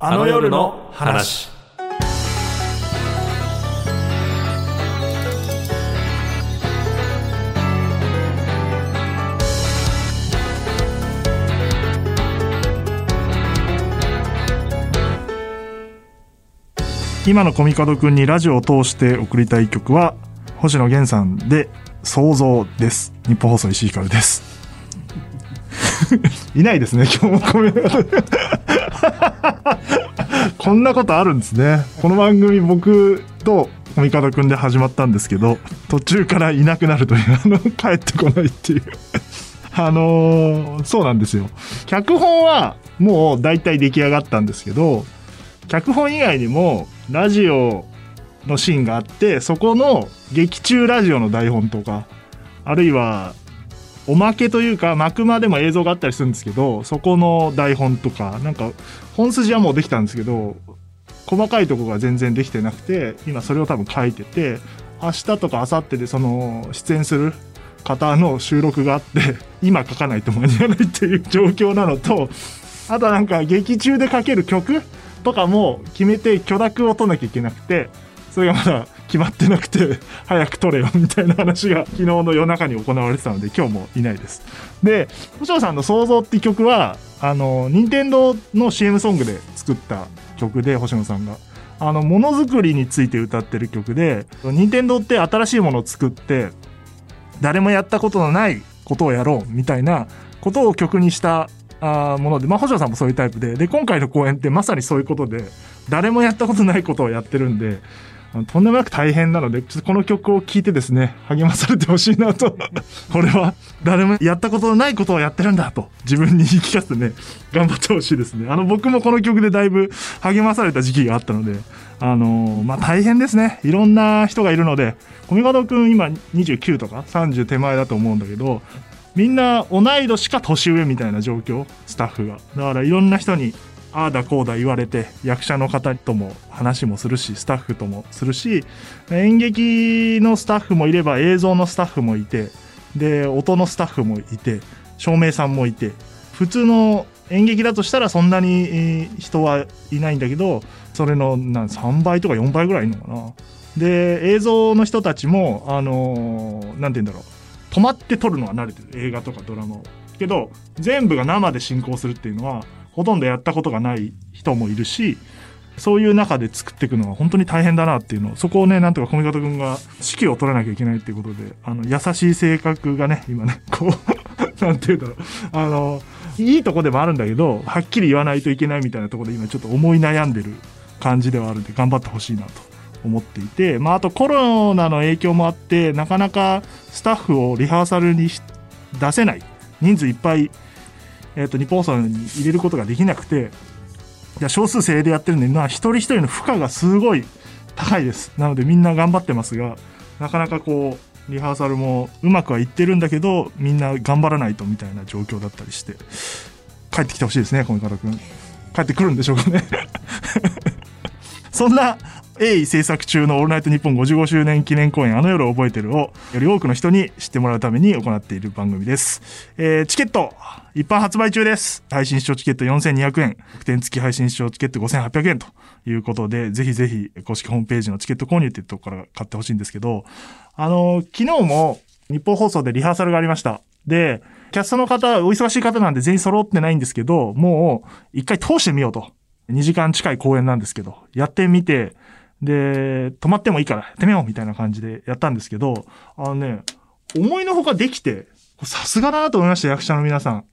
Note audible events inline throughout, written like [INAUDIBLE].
あの夜の話。今のコミカドくんにラジオを通して送りたい曲は星野源さんで想像です。日本放送石井ひかるです。[LAUGHS] いないですね今日もコミカド [LAUGHS] こんなことあるんですね。この番組僕とコミカドくんで始まったんですけど途中からいなくなるという [LAUGHS] あの帰ってこないっていう。[LAUGHS] あのーそうなんですよ。脚本はもう大体出来上がったんですけど脚本以外にもラジオのシーンがあってそこの劇中ラジオの台本とかあるいはおまけというか幕間でも映像があったりするんですけどそこの台本とかなんか本筋はもうできたんですけど細かいとこが全然できてなくて今それを多分書いてて明日とか明後日でその出演する方の収録があって今書かないと間に合わないっていう状況なのとあとはなんか劇中でかける曲とかも決めて許諾を取らなきゃいけなくてそれがまだ決まってなくて [LAUGHS] 早く取れよみたいな話が [LAUGHS] 昨日の夜中に行われてたので今日もいないです。で星野さんの「想像」って曲はあの任天堂の CM ソングで作った曲で星野さんが。あのものづくりについて歌ってる曲で任天堂って新しいものを作って誰もやったことのないことをやろうみたいなことを曲にしたあもので、まあ、星野さんもそういうタイプでで今回の公演ってまさにそういうことで誰もやったことないことをやってるんでとんでもなく大変なのでちょっとこの曲を聴いてですね励まされてほしいなと。[LAUGHS] これは誰もやったことのないことをやってるんだと自分に言い聞かせてね頑張ってほしいですね。あの僕もこの曲でだいぶ励まされた時期があったのであのーまあ大変ですね。いろんな人がいるので小見門君今29とか30手前だと思うんだけどみんな同い年か年上みたいな状況スタッフが。だからいろんな人にああだこうだ言われて役者の方とも話もするしスタッフともするし演劇のスタッフもいれば映像のスタッフもいてで音のスタッフもいて照明さんもいて普通の演劇だとしたらそんなに人はいないんだけどそれのなん3倍とか4倍ぐらいいるのかな。で映像の人たちもあのーて言うんだろう。止まって撮るのは慣れてる。映画とかドラマを。けど全部が生で進行するっていうのはほとんどやったことがない人もいるしそういう中で作っていくのは本当に大変だなっていうのをそこをねなんとか小見方君が指揮を取らなきゃいけないっていうことであの優しい性格がね今ねこう [LAUGHS] なんて言うんだろう。あのいいとこでもあるんだけどはっきり言わないといけないみたいなところで今ちょっと思い悩んでる感じではあるんで頑張ってほしいなと思っていて、まあ、あとコロナの影響もあってなかなかスタッフをリハーサルに出せない人数いっぱい、えー、と日本放送に入れることができなくていや少数精鋭でやってるんで、まあ、一人一人の負荷がすごい高いです。なのでみんな頑張ってますがなかなかこうリハーサルもうまくはいってるんだけどみんな頑張らないとみたいな状況だったりして帰ってきてほしいですね小見方君。帰ってくるんでしょうかね。[LAUGHS] そんな鋭意制作中の「オールナイトニッポン」55周年記念公演「あの夜を覚えてる」をより多くの人に知ってもらうために行っている番組です、えーチケット一般発売中です。配信視聴チケット4200円。特典付き配信視聴チケット5800円ということでぜひぜひ公式ホームページのチケット購入っていうところから買ってほしいんですけどあの昨日も日本放送でリハーサルがありました。でキャストの方お忙しい方なんで全員揃ってないんですけどもう一回通してみようと。2時間近い公演なんですけど、やってみて、で、止まってもいいからやってみようみたいな感じでやったんですけど、あのね、思いのほかできて、さすがだなと思いました、役者の皆さん。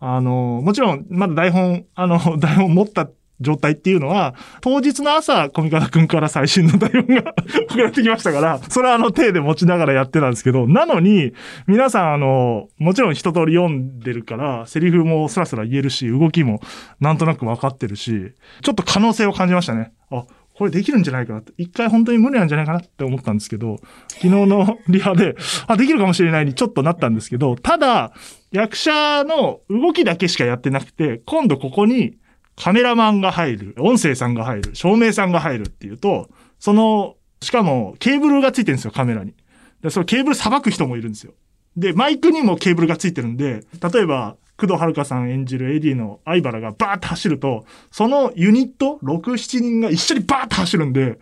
あの、もちろん、まだ台本、あの、[LAUGHS] 台本持った状態っていうのは、当日の朝、小見方くんから最新の台本が [LAUGHS] 送られてきましたから、それはあの手で持ちながらやってたんですけど、なのに、皆さんあの、もちろん一通り読んでるから、セリフもスラスラ言えるし、動きもなんとなく分かってるし、ちょっと可能性を感じましたね。あ、これできるんじゃないかなって。一回本当に無理なんじゃないかなって思ったんですけど、昨日のリハで、あ、できるかもしれないにちょっとなったんですけど、ただ、役者の動きだけしかやってなくて、今度ここにカメラマンが入る、音声さんが入る、照明さんが入るっていうと、その、しかもケーブルがついてるんですよ、カメラに。で、そのケーブルさばく人もいるんですよ。で、マイクにもケーブルがついてるんで、例えば、工藤遥さん演じるエディの相原がバーって走ると、そのユニット、6、7人が一緒にバーって走るんで、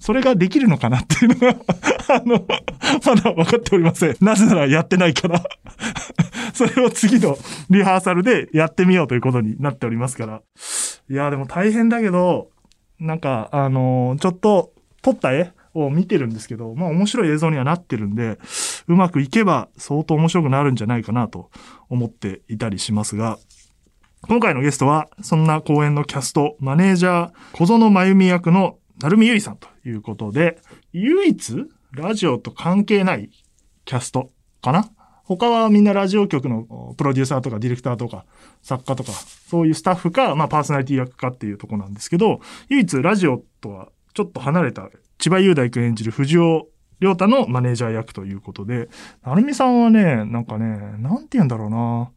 それができるのかなっていうのが、あの、[LAUGHS] まだ分かっておりません。なぜならやってないから。[LAUGHS] それを次のリハーサルでやってみようということになっておりますから。いや、でも大変だけど、なんか、あのちょっと撮った絵を見てるんですけど、まあ面白い映像にはなってるんで、うまくいけば相当面白くなるんじゃないかなと思っていたりしますが、今回のゲストは、そんな公演のキャスト、マネージャー、小園真由美役の成海ゆいさんということで、唯一、ラジオと関係ないキャストかな？他はみんなラジオ局のプロデューサーとかディレクターとか作家とか、そういうスタッフか、まあパーソナリティ役かっていうとこなんですけど、唯一ラジオとはちょっと離れた千葉雄大君演じる藤尾亮太のマネージャー役ということで、成美さんはね、なんかね、なんて言うんだろうな。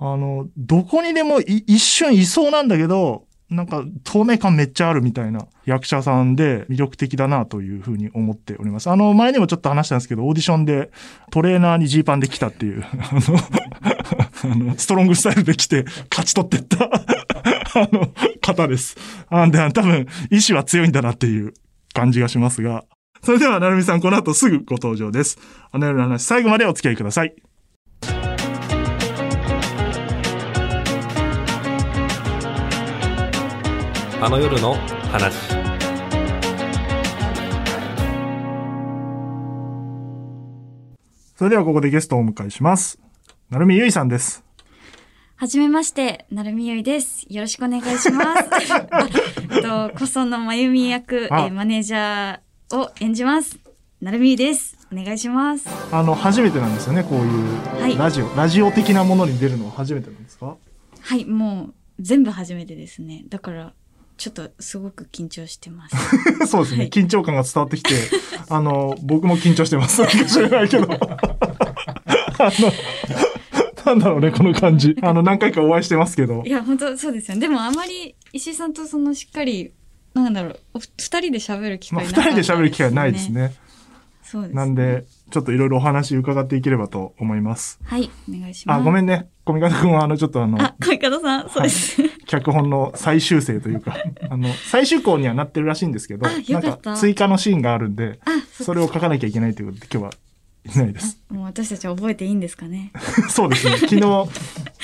あの、どこにでも一瞬いそうなんだけど、なんか透明感めっちゃあるみたいな役者さんで魅力的だなというふうに思っております。あの、前にもちょっと話したんですけど、オーディションでトレーナーにジーパンで来たっていう、[LAUGHS] あの、あのストロングスタイルで来て勝ち取ってったあの、方です。あんで、多分、意志は強いんだなっていう感じがしますが。それでは、なるみさん、この後すぐご登場です。あの夜の話、最後までお付き合いください。あの夜の話それではここでゲストをお迎えします成海ゆいさんですはじめまして、なるみゆいです。よろしくお願いします。[LAUGHS] えっと、小園真由美役、えマネージャーを演じます。なるみゆいです。お願いします。あの、初めてなんですよね、こういうラジオ、はい、ラジオ的なものに出るのは初めてなんですか？はい、もう全部初めてですね。だから、ちょっとすごく緊張してます。[LAUGHS] そうですね、はい、緊張感が伝わってきて、あの、僕も緊張してます。かもしれないけど。[LAUGHS] あの、なんだろうね、この感じ。[LAUGHS] あの、何回かお会いしてますけど。いや、本当そうですよね。でもあまり石井さんとそのしっかり、なんだろう、二人で喋る機会ない、ね。二、人で喋る機会ないですね。そうです、ね、なんで、ちょっといろいろお話伺っていければと思います。はい、お願いします。あ、ごめんね。小見方くんは、あの、ちょっとあの、あ、小見方さん、そうです。はい、脚本の最終生というか、[LAUGHS] あの、最終校にはなってるらしいんですけど、なんか追加のシーンがあるんで、それを書かなきゃいけないということで、今日はいないです。もう私たちは覚えていいんですかね？[LAUGHS] そうですね。昨日、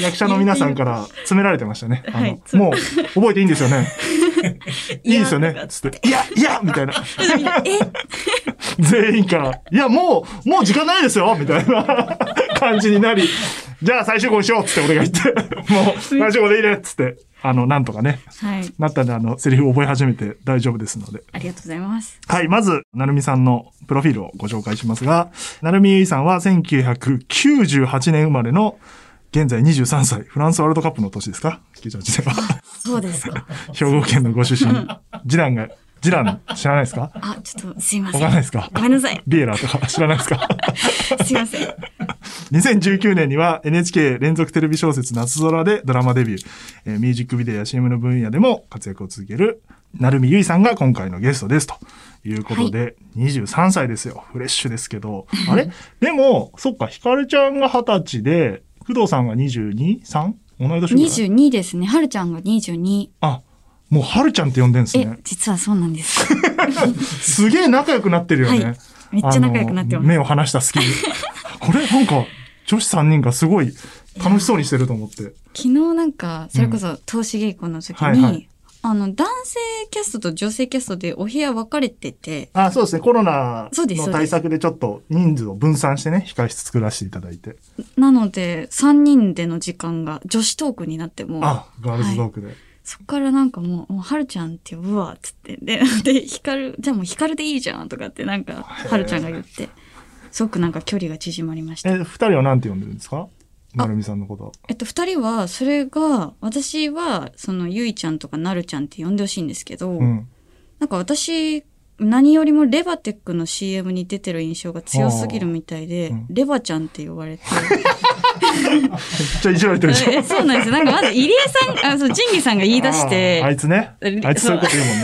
役者の皆さんから詰められてましたね。[LAUGHS] あの、はい、もう、覚えていいんですよね。[LAUGHS] いいですよね？つって、いや、いやみたいな。全員から、いや、もう、もう時間ないですよみたいな感じになり、じゃあ最終号にしようっつって俺が言って、もう最終号でいいねっつって、あの、なんとかね、はい、なったんで、あの、セリフ覚え始めて大丈夫ですので。ありがとうございます。はい、まず、なるみさんのプロフィールをご紹介しますが、なるみゆいさんは1998年生まれの現在23歳、フランスワールドカップの年ですか ?98 年は。そうですか。[LAUGHS] 兵庫県のご出身。次男がジラン知らないですか？あ、ちょっとすいません。わかんないですか？ごめんなさい。ビエラとか知らないですか？[LAUGHS] すいません。2019年には NHK 連続テレビ小説夏空でドラマデビュー、えー、ミュージックビデオや CM の分野でも活躍を続ける、成海ゆいさんが今回のゲストですということで、はい、23歳ですよ。フレッシュですけど。あれ？でも、そっか、ひかるちゃんが20歳で、工藤さんが 22?3? 同い年ぐらい ?22 ですね。はるちゃんが22。あ、もうはるちゃんって呼んでんですね。実はそうなんです。[LAUGHS] すげえ仲良くなってるよね。はい、めっちゃ仲良くなってます。目を離した隙に。[LAUGHS] これなんか、女子3人がすごい楽しそうにしてると思って。昨日なんか、それこそ投資稽古の時に、うんはいはい、あの、男性キャストと女性キャストでお部屋分かれてて。あ、そうですね。コロナの対策でちょっと人数を分散してね、控室作らせていただいて。なので、3人での時間が女子トークになっても。あ、ガールズトークで。はいそっからなんかもう、もうはるちゃんって呼ぶわ、つって。で、で、ひかる、じゃあもうひかるでいいじゃん、とかってなんか、はるちゃんが言って、すごくなんか距離が縮まりました。え、二人はなんて呼んでるんですか？なるみさんのこと。えっと、二人は、それが、私は、その、ゆいちゃんとかなるちゃんって呼んでほしいんですけど、うん、なんか私何よりもレバテックの CM に出てる印象が強すぎるみたいで、うん、レバちゃんって呼ばれて。めっちゃいじられてるでしょ。そうなんですよ。なんかまず入江さん、あ、そう、仁義さんが言い出して。あいつね。あいつそういうこと言うもん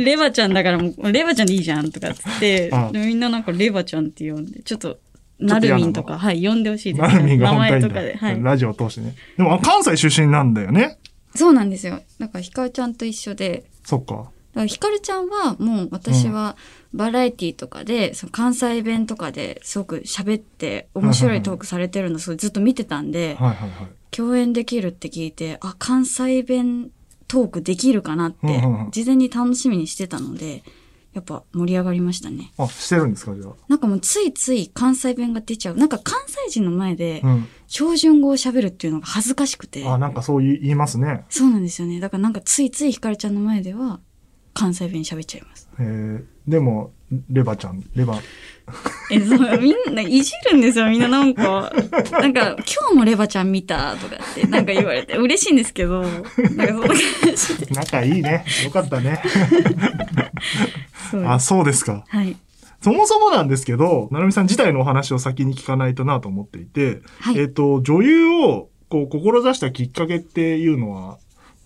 ね。レバちゃんだからもう、レバちゃんでいいじゃんとかっつって、みんななんかレバちゃんって呼んで、ちょっと、なるみんとか、はい、呼んでほしいです、なるみんが名前とかで。はい。ラジオを通してね。でも、あ関西出身なんだよね。そうなんですよ。だから、ひかるちゃんと一緒で、そっか。ひかるちゃんはもう私はバラエティとかで、その関西弁とかですごく喋って面白いトークされてるのすごいずっと見てたんで、はいはいはい。共演できるって聞いて、あ、関西弁トークできるかなってうんうんうん、事前に楽しみにしてたので、やっぱ盛り上がりましたね。あ、してるんですか、じゃなんかもうついつい関西弁が出ちゃう。なんか関西人の前であ。うん。標準語を喋るっていうのが恥ずかしくて。あ、なんかそういう言いますね。そうなんですよね。だからなんかついついひかるちゃんの前では関西弁喋っちゃいます。えー、でも、レバちゃん、レバ、え、そう、みんないじるんですよ、みんななんか。なんか、今日もレバちゃん見たとかってなんか言われて嬉しいんですけど、なんかそんな感じで。仲いいね。よかったね。あ、そうですか。はい。そもそもなんですけど、なるみさん自体のお話を先に聞かないとなと思っていて、はいえっ、と、女優を、こう、志したきっかけっていうのは、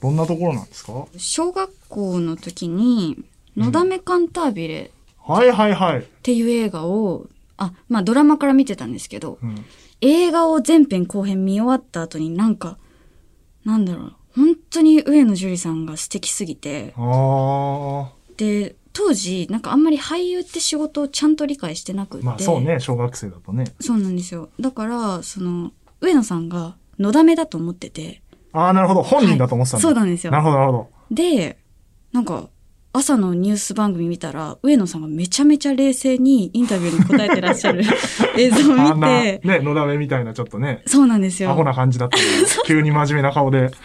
どんなところなんですか？小学校の時に、のだめカンタービレはいはいはい。っていう映画を、あ、まあドラマから見てたんですけど、うん。映画を前編後編見終わった後になんか、なんだろう、本当に上野樹里さんが素敵すぎて、あで、当時、なんかあんまり俳優って仕事をちゃんと理解してなく。て。まあそうね、小学生だとね。そうなんですよ。だから、その、上野さんが、のだめだと思ってて。ああ、なるほど。本人だと思ってたんだ。そうなんですよなるほど、なるほど。で、なんか、朝のニュース番組見たら、上野さんがめちゃめちゃ冷静にインタビューに答えてらっしゃる [LAUGHS] 映像を見て、ね、のだめみたいなちょっとね、そうなんですよ。アホな感じだったけど、急に真面目な顔で。[LAUGHS]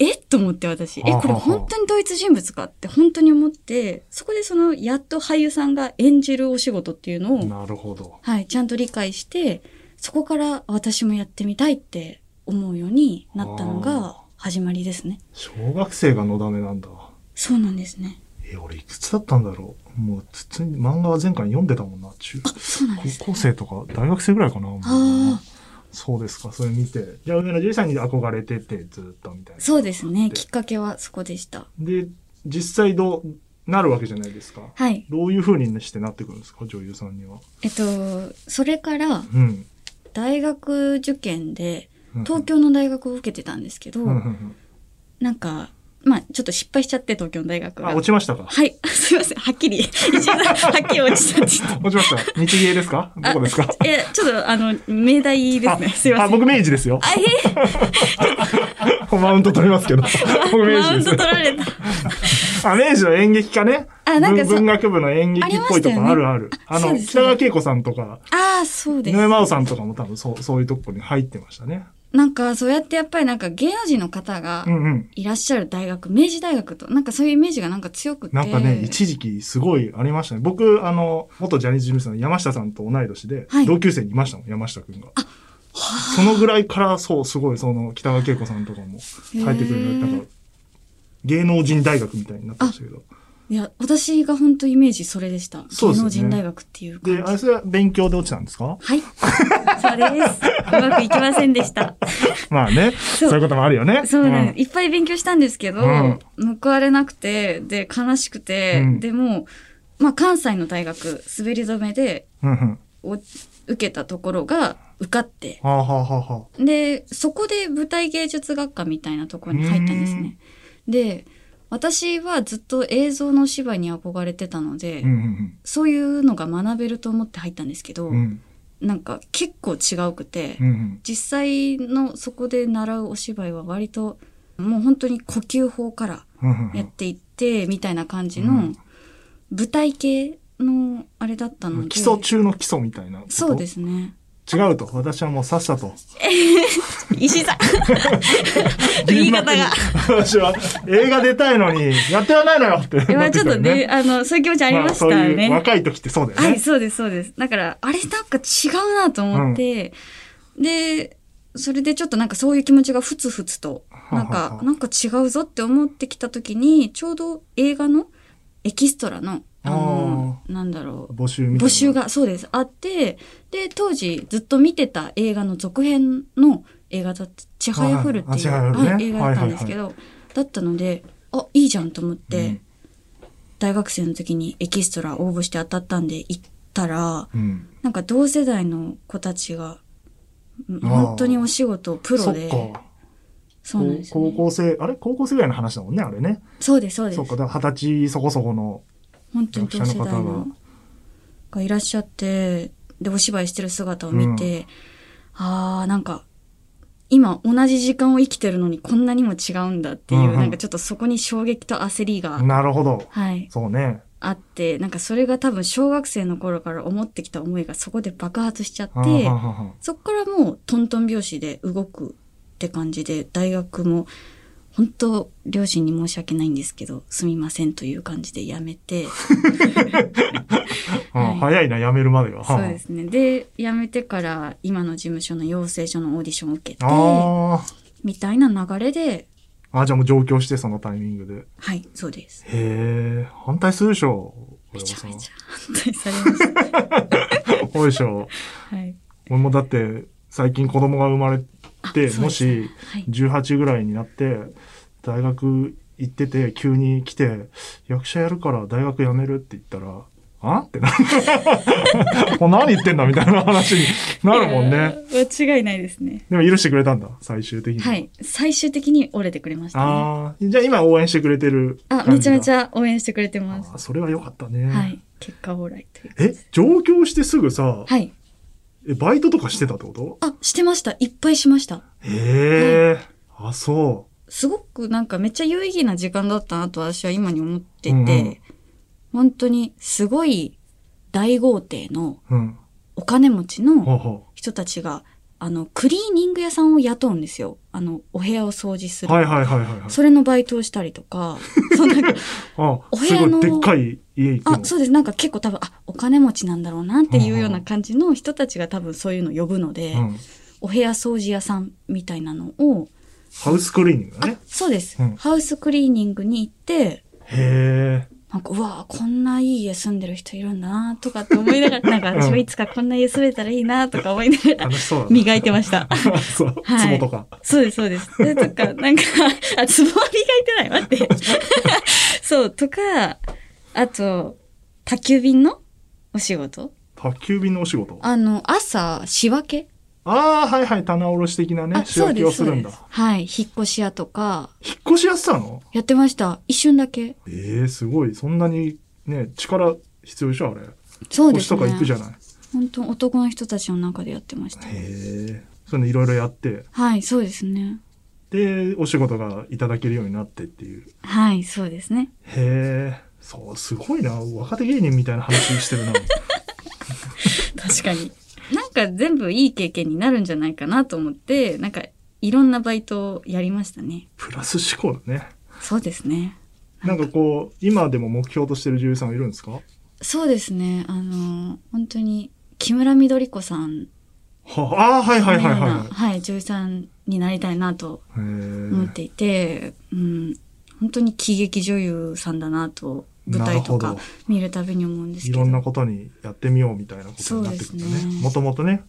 えと思って私、え、これ本当に同一人物かって本当に思って、そこでその、やっと俳優さんが演じるお仕事っていうのを、なるほど。はい、ちゃんと理解して、そこから私もやってみたいって思うようになったのあが始まりですね。小学生がのだめなんだ。そうなんですね。え、俺いくつだったんだろう。もう、普通に漫画は前回読んでたもんな。中、そうなんです、高校生とか大学生ぐらいかな。もうあそうですか、それ見て。じゃあ、上野樹里さんに憧れてて、ずっとみたいな。そうですね。きっかけはそこでした。で、実際どう、なるわけじゃないですか。はい。どういう風にしてなってくるんですか、女優さんには。えっと、それからうん。大学受験でうん東京の大学を受けてたんですけど、なんか、まあちょっと失敗しちゃって東京の大学が。あ、落ちましたか？はい。[LAUGHS] すいません。はっきり。はっきり落ちたって言って。落ちました。日芸ですか？どこですか？あえ、ちょっと、あの、命題ですね。すいません。あ、僕明治ですよ。あ、え [LAUGHS] マウント取りますけど。僕 [LAUGHS] 明マウント。取られた。あ、明治の演劇科ね。あなんか文文学部の演劇っぽいとこあるある。あの、北川景子さんとか、ああ、そうです。井上真央さんとかも多分そう、そういうとこに入ってましたね。なんか、そうやってやっぱりなんか芸能人の方がうんうん。いらっしゃる大学、明治大学と、なんかそういうイメージがなんか強くて。なんかね、一時期すごいありましたね。僕、あの、元ジャニーズ事務所の山下さんと同い年で、はい同級生にいましたもん、山下くんが。そのぐらいから、そう、すごい、その、北川景子さんとかも入ってくるなんか、芸能人大学みたいになってましたけど。いや、私が本当イメージそれでした。そうですよね芸能人大学っていう感で、じ。あれそれは勉強で落ちたんですか？はい。そうです。うまくいきませんでした。[LAUGHS] まあね、そうそういうこともあるよね。そうね、いっぱい勉強したんですけど、うん報われなくて、で、悲しくて、うんでも、まあ、関西の大学、滑り止めで、うん。うん受けたところが受かって、はあはあはあはあ。で、そこで舞台芸術学科みたいなところに入ったんですね。で、私はずっと映像のお芝居に憧れてたので、うんうんそういうのが学べると思って入ったんですけど、うん。うんなんか結構違うくて、うんうん。実際のそこで習うお芝居は割ともう本当に呼吸法からうんうんやっていってみたいな感じのうん舞台系のあれだったので、基礎中の基礎みたいな。そうですね。違うと。私はもうさっさと。[LAUGHS] 石井さん [LAUGHS] 言い方が。[LAUGHS] 私は映画出たいのに、やってはないのよって今ちょっとね、ね。あの、そういう気持ちありましたそういうね。若い時ってそうだよね。はい、そうです、そうです。だから、あれなんか違うなと思って、で、それでちょっとなんかそういう気持ちがふつふつと、なんははは、かなんか違うぞって思ってきた時に、ちょうど映画のエキストラの、あの、なんだろう、募集。募集。が、そうです、あって、で、当時ずっと見てた映画の続編の映画だって、ちはやふるっていう、はい映画だったんですけど、だったので、あ、いいじゃんと思って、うん大学生の時にエキストラ応募して当たったんで行ったら、うん。なんか同世代の子たちが、本当にお仕事プロで、そうなんですよ、高ね。校生、あれ？高校生ぐらいの話だもんね、あれね。そうです、そうですそう。か、二十歳そこそこの。本当に同世代のがいらっしゃって、で、お芝居してる姿を見て、ああ、なんか、今同じ時間を生きてるのにこんなにも違うんだっていう、うんうんなんかちょっとそこに衝撃と焦りが、なるほど。はい、そうね。あって、なんかそれが多分小学生の頃から思ってきた思いがそこで爆発しちゃって、はんはんはんはんそこからもうトントン拍子で動くって感じで、大学も本当両親に申し訳ないんですけど、すみませんという感じで辞めて、[LAUGHS] 早いな、辞めるまでが。そうですね。で、辞めてから今の事務所の養成所のオーディションを受けて、あみたいな流れで、あ。あ、じゃあもう上京して、そのタイミングで。はい、そうです。へえ、反対するでしょ。めちゃめゃ。ちゃ反対されました。そうでしょ。はい。俺もだって、最近子供が生まれて、そうですねもし、はい。18ぐらいになって、大学行ってて、急に来て、役者やるから大学辞めるって言ったら、あ？ってなる。[LAUGHS] もう何言ってんだみたいな話になるもんね。間違いないですね。でも許してくれたんだ、最終的に。はい。最終的に折れてくれましたね。ああ、じゃあ今応援してくれてるあ、めちゃめちゃ。ゃ応援してくれてますそれは良かったね。はい。結果オーライという。え、上京してすぐさ、はい。え、バイトとかしてたってこと？あ、してました。いっぱいしました。へえ、あ、そすごくなんかめっちゃ有意義な時間だったなと私は今に思ってて、うんうん本当にすごい大豪邸の。お金持ちのほ人たちが、あの、クリーニング屋さんを雇うんですよ。あの、お部屋を掃除すう。る。はいはいはいはいはい。それのバイトをしたりとか、[LAUGHS] そうなんか、あ、お部屋のでっかい家。あ、そうです。なんか結構多分、あ、お金持ちなんだろうなっていうような感じの人たちが多分そういうのを呼ぶので、うん。お部屋掃除屋さんみたいなのを、ハウスクリーニングね。、そうです、うんハウスクリーニングに行って、へえ。なんか、うわこんないい家住んでる人いるんだなとかって思いながら、なんか [LAUGHS] 私もいつかこんな家住めたらいいなとか思いながら。磨いてました。そう、はい壺とか。そうです、そうです。でとか、なんか、あ、ツボは磨いてない。待って。そう、とか、あと、宅急便のお仕事？宅急便のお仕事？ああの、朝、仕分け？あー、はいはい、棚卸し的なね、あ、仕分けをするんだ。はい。引っ越し屋とか、引っ越しやってたの？やってました。一瞬だけ。ええすごい。そんなにね、力必要でしょ、あれ。そうですね。腰とか行くじゃない。本当男の人たちの中でやってました。へえ。そういうのいろいろやって、はい、そうですね。で、お仕事がいただけるようになってっていう。はい、そうですね。へえ。そう、すごいな。若手芸人みたいな話してるな。[LAUGHS] 確かに。なんか全部いい経験になるんじゃないかなと思って、なんかいろんなバイトをやりましたね。プラス思考だね。そうですね。なんかこう、今でも目標としてる女優さんはいるんですか？そうですね。あの、本当に木村みどり子さんはああ、はいはいはいのような、ははい、女優さんになりたいなと思っていて、うん、本当に喜劇女優さんだなと、舞台とか見るたびに思うんですいけど。ろんなことにやってみようみたいなことになってくるね。ねもともとね、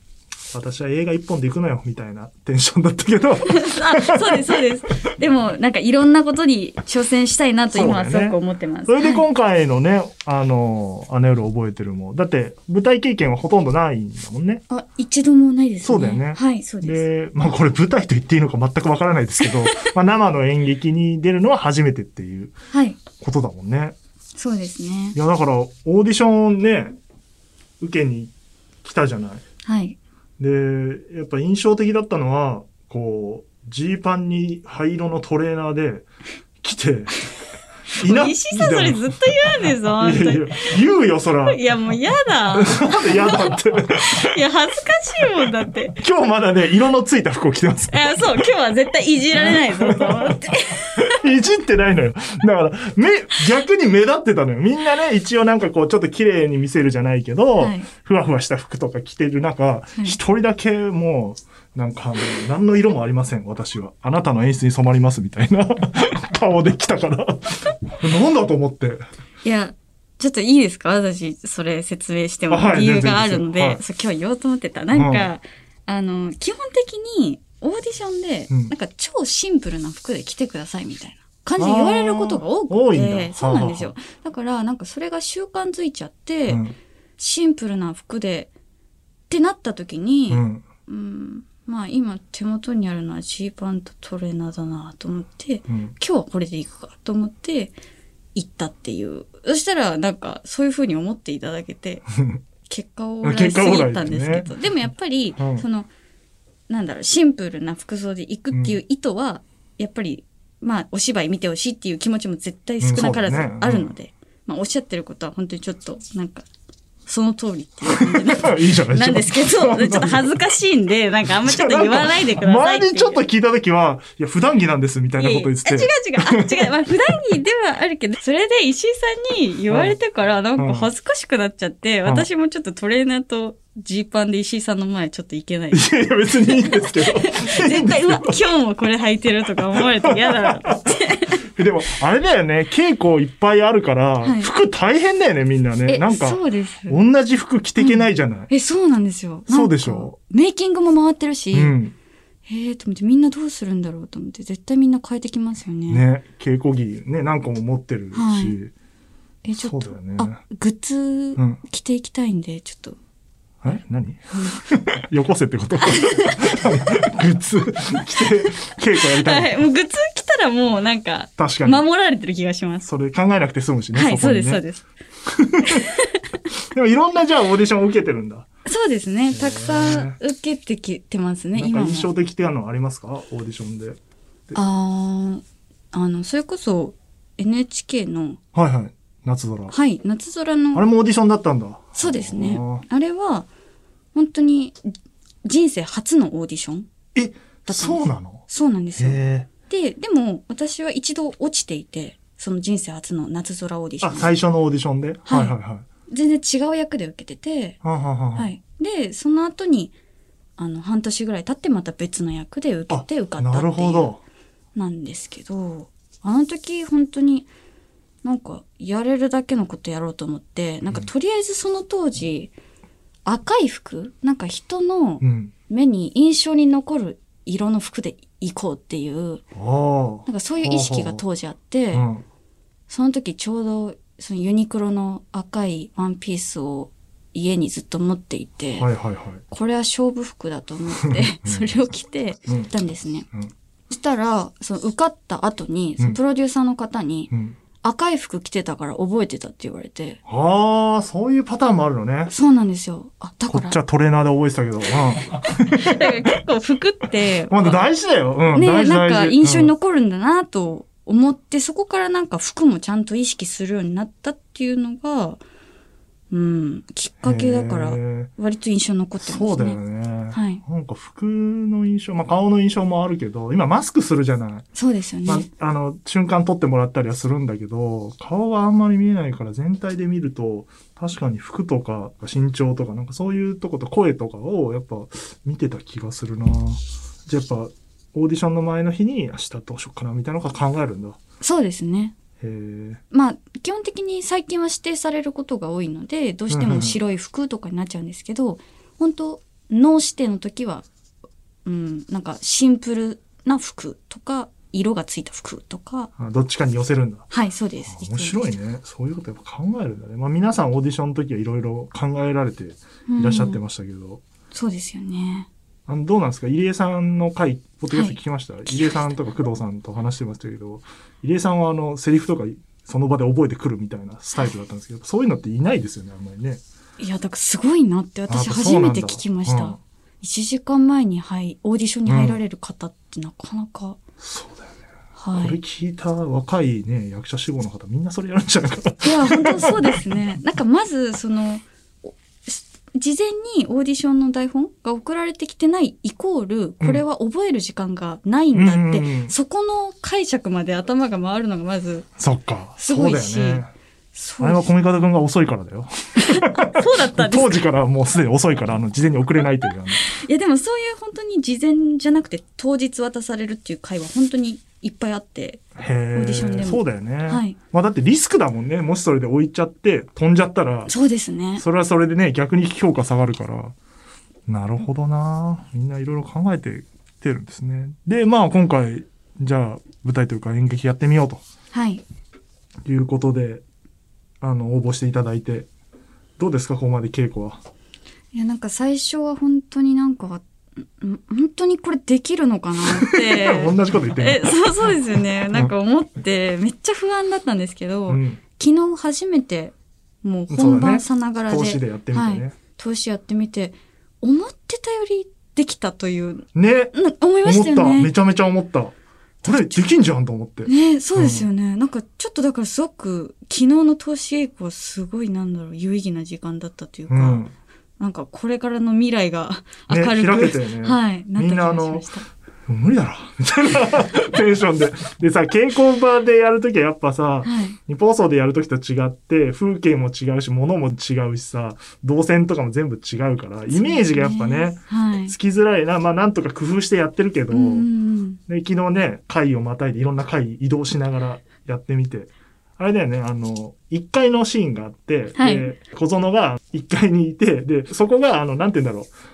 私は映画一本で行くのよみたいなテンションだったけど、[LAUGHS] あ、そうです、そうです。でも、なんかいろんなことに挑戦したいなと今はすごく思ってます。それではい今回のね、あの、アネウル覚えてるも、だって舞台経験はほとんどないんだもんね。あ、一度もないですね。そうだよねはい、そうです。で、まあこれ舞台と言っていいのか全くわからないですけど、[LAUGHS] まあ生の演劇に出るのは初めてっていうはい、ことだもんね。そうですねい。やだからオーディションね、受けに来たじゃない。はい。で、やっぱ印象的だったのは、こう、ジーパンに灰色のトレーナーで来て、い石さんそれずっと言うんですよ、本当いやいや言うよ、そら。に。いや、もう嫌だ。なんで嫌だって。いや、恥ずかしいもんだって。今日まだね、色のついた服を着てます。あそう、今日は絶対いじられないぞと思って。いじってないのよ。だから、目、逆に目立ってたのよ。みんなね、一応なんかこう、ちょっと綺麗に見せるじゃないけど、はいふわふわした服とか着てる中、一、人だけもう、なんかあの、何の色もありません、私は。あなたの演出に染まります、みたいな [LAUGHS] 顔で来たから。なんだと思って。いや、ちょっといいですか？私、それ説明してもはい理由があるので、全然ですそう今日言おうと思ってた。なんか、うんあの、基本的にオーディションで、うんなんか超シンプルな服で着てくださいみたいな感じで言われることが多くて、だそうなんですよ。だから、なんかそれが習慣づいちゃって、うんシンプルな服でってなった時に、うん。うん、まあ今手元にあるのはジーパンとトレーナーだなと思って、うん。今日はこれでいくかと思って行ったっていう。そしたらなんかそういう風に思っていただけて、[LAUGHS] 結果を来すぎたんですけど、でもやっぱり、うん。その、なんだろう、シンプルな服装で行くっていう意図は、やっぱり、まあお芝居見てほしいっていう気持ちも絶対少なからずあるので、まあおっしゃってることは本当にちょっとなんか、その通りっていう感じなん [LAUGHS] いいじゃないなんですけど、ちょっと恥ずかしいんで、なんかあんまちょっと言わないでください。前にちょっと聞いたときは、いや、普段着なんですみたいなこと言ってて。いや違う違う。あ違う。まあ、普段着ではあるけど、それで石井さんに言われてから、なんか恥ずかしくなっちゃって、ん私もちょっとトレーナーとジーパンで石井さんの前ちょっと行けない。いやいや、別にいいんですけど。[LAUGHS] 絶対、うわ、今日もこれ履いてるとか思われて嫌だなって。でも、あれだよね、稽古いっぱいあるから、はい服大変だよね、みんなね。え、なんか、そうです。同じ服着てけないじゃない。え、そうなんですよ。そうでしょなんかメイキングも回ってるし、うん。えーと思ってみんなどうするんだろうと思って、絶対みんな変えてきますよね。ね、稽古着ね、何個も持ってるし。はいえ、ちょっと、ねあ、グッズん着ていきたいんで、ちょっと。え何？[LAUGHS] よこせってこと？グッズ？着て稽古やりた。はいい、もうグッズ着たらもうなんか、確かに。守られてる気がします。それ考えなくて済むしね。はい、そうです、そうです。[LAUGHS] でもいろんなじゃあオーディションを受けてるんだ。そうですね。たくさん受けてきてますね、今も。なんか印象的ってのはありますか？オーディションで。あーあの、それこそ NHK の、はいはい。夏空。はい、夏空あの、れもオーディションだったんだ。そうですね。あれは、本当に人生初のオーディションえ、ですそうなの？そうなんですよ。へで、でも私は一度落ちていて、その人生初の夏空オーディシあ、ョン。最初のオーディションで、は、はいいはいはい全然違う役で受けてて、はあはあはあはい。で、その後に、あの、半年ぐらい経ってまた別の役で受けて受かったっていう。なるほど。なんですけど、あの時本当になんかやれるだけのことやろうと思って、なんかとりあえずその当時、赤い服？なんか人のうん。目に印象に残る色の服で行こうっていう、あなんかそういう意識が当時あって。その時ちょうどそのユニクロの赤いワンピースを家にずっと持っていて、はいはいはい。これは勝負服だと思って、[LAUGHS] それを着てうん行ったんですね。うんそしたら、その受かった後に、プロデューサーの方に、うん。赤い服着てたから覚えてたって言われて、ああ、そういうパターンもあるのね。そうなんですよ。あ、だから、こっちはトレーナーで覚えてたけど。うん。だから結構服って、[LAUGHS] まだ大事だよ。うん。ね大事なんか印象に残るんだなと思って、そこからなんか服もちゃんと意識するようになったっていうのが、うん、きっかけだから割と印象に残ってますね。そうだよね。はいなんか服の印象、まあ顔の印象もあるけど、今マスクするじゃない。そうですよね。まあ、あの、瞬間撮ってもらったりはするんだけど、顔はあんまり見えないから全体で見ると、確かに服とか身長とかなんかそういうとこと声とかをやっぱ見てた気がするなじゃあやっぱオーディションの前の日に明日どうしようかなみたいなのが考えるんだ。そうですね。へえ。まあ、基本的に最近は指定されることが多いので、どうしても白い服とかになっちゃうんですけど、本当ノー指定の時は、うん、なんかシンプルな服とか、色がついた服とか、あどっちかに寄せるんだ。はい、そうです。面白いね。そういうことやっぱ考えるんだね。まあ皆さんオーディションの時はいろいろ考えられていらっしゃってましたけど、そうですよね。あのどうなんですか？入江さんの回、ポッドキャスト聞きました、入江さんとか工藤さんと話してましたけど、入江さんはあの、セリフとかその場で覚えてくるみたいなスタイルだったんですけど、そういうのっていないですよね、あんまりね。いや、だからすごいなって私初めて聞きました。うん1時間前に、はい、オーディションに入られる方ってなかなか、そうだよね。はい。これ聞いた若いね、役者志望の方、みんなそれやるんじゃないかな。いや、本当そうですね。[LAUGHS] なんかまず、その、お事前にオーディションの台本が送られてきてないイコール、これは覚える時間がないんだって、うんうんうんそこの解釈まで頭が回るのがまず、そっか。すごいしそうだよね。あれはコミカド君が遅いからだよ。そうだったんです当時からもうすでに遅いから、あの、事前に送れないという。あのいや、でもそういう本当に事前じゃなくて当日渡されるっていう会は本当にいっぱいあって、オーディションでもそうだよね。はいまあだってリスクだもんね。もしそれで置いちゃって飛んじゃったら、そうですね。それはそれでね、逆に評価下がるから。なるほどなみんないろいろ考えてきてるんですね。で、まあ今回、じゃあ舞台というか演劇やってみようはい。ということで、あの、応募していただいて、どどうですかここまで稽古は？いや、なんか最初は本当になんか、ん本当にこれできるのかなって。[LAUGHS] 同じこと言ってえ、る。そうそうですよね。なんか思って、めっちゃ不安だったんですけど、うん。昨日初めて、もう本番さながらで、投資でやってみてはいね。投資やってみて、思ってたよりできたという、ね。な思いました思った。よね。めちゃめちゃ思った。これできんじゃんと思って。ねそうですよね。なんかちょっとだからすごく、昨日の投資稽古はすごいなんだろう、有意義な時間だったというか、うん。なんかこれからの未来が明ねるく、開けてねはい、みんなあのがしました。無理だろみたいなテンションで。でさ、稽古場でやるときはやっぱさ、はい。日本放送でやるときと違って、風景も違うし、物も違うしさ、動線とかも全部違うから、イメージがやっぱね、はい。つきづらいな。まあなんとか工夫してやってるけど、で昨日ね、階をまたいでいろんな階移動しながらやってみて、あれだよね、あの、1階のシーンがあって、はいで、小園が1階にいて、で、そこが、あの、なんて言うんだろう。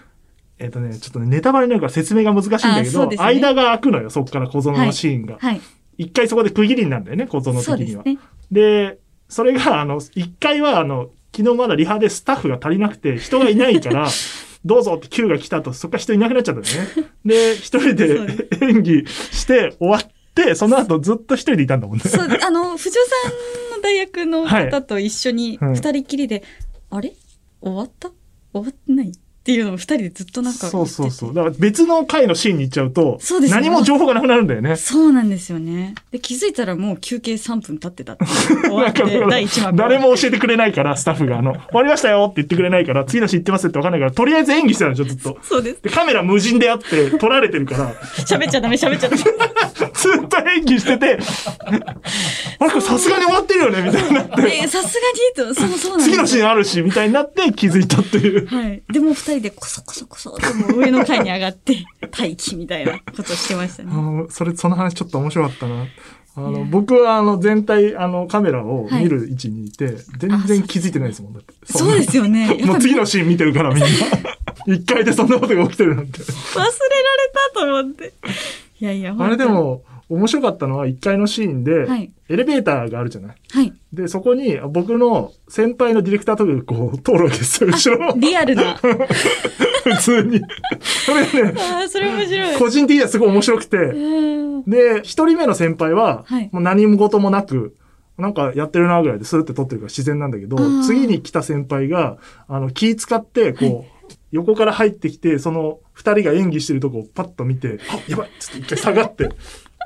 えっ、とね、ちょっとね、ネタバレになるから説明が難しいんだけど、ね間が空くのよ、そこから小園のシーンが。はい。一回そこで区切りになるんだよね、小園的には。ですね。で、それが、あの、一回は、あの、昨日まだリハでスタッフが足りなくて、人がいないから、[LAUGHS] どうぞって Q が来たと、そこから人いなくなっちゃったんだよね。[LAUGHS] で、一人でで演技して終わって、その後ずっと一人でいたんだもんね。そう、あの、藤尾さんの大学の方と一緒にはい二人きりで、あれ？終わった？終わってない？っていうのを二人でずっとなんかそうそうそう。だから別の回のシーンに行っちゃうと、そうですよ何も情報がなくなるんだよねて。そうなんですよね。で、気づいたらもう休憩3分経ってたって。終わって、[LAUGHS] 第1話。誰も教えてくれないから、スタッフが、あの、終わりましたよって言ってくれないから、次のシーン行ってますってわかんないから、とりあえず演技してたんでしょ、ずっと。[LAUGHS] そうです。で、カメラ無人であって、撮られてるから、喋っちゃダメ、喋っちゃダメ。[LAUGHS] ずっと演技してて、あれこれさすがに終わってるよねみたいになって、え、さすがにと、そうそうなん次のシーンあるし、みたいになって気づいたっていう。はい。でも二人でコソコソコソともう上の階に上がって、[LAUGHS] 待機みたいなことしてましたね。あの、それ、その話ちょっと面白かったな。あの、僕はあの、全体、あの、カメラを見る位置にいて、全然気づいてないですもん、だって。そうですよね。もう次のシーン見てるからみんな。[LAUGHS] 一回でそんなことが起きてるなんて。忘れられたと思って。いやいや、あれでも、面白かったのは一回のシーンで、はいエレベーターがあるじゃない？はい。で、そこに僕の先輩のディレクターとかがこう通るわけですよ、後ろ。リアルな。[LAUGHS] 普通に。それね、ああ、それ面白い。個人的にはすごい面白くて、うんで、一人目の先輩ははい、もう何事もなく、なんかやってるなぐらいでスーって撮ってるから自然なんだけど次に来た先輩が、あの、気使って、こう、横から入ってきて、その二人が演技してるとこをパッと見て、あ、やばいっつって一回下がって、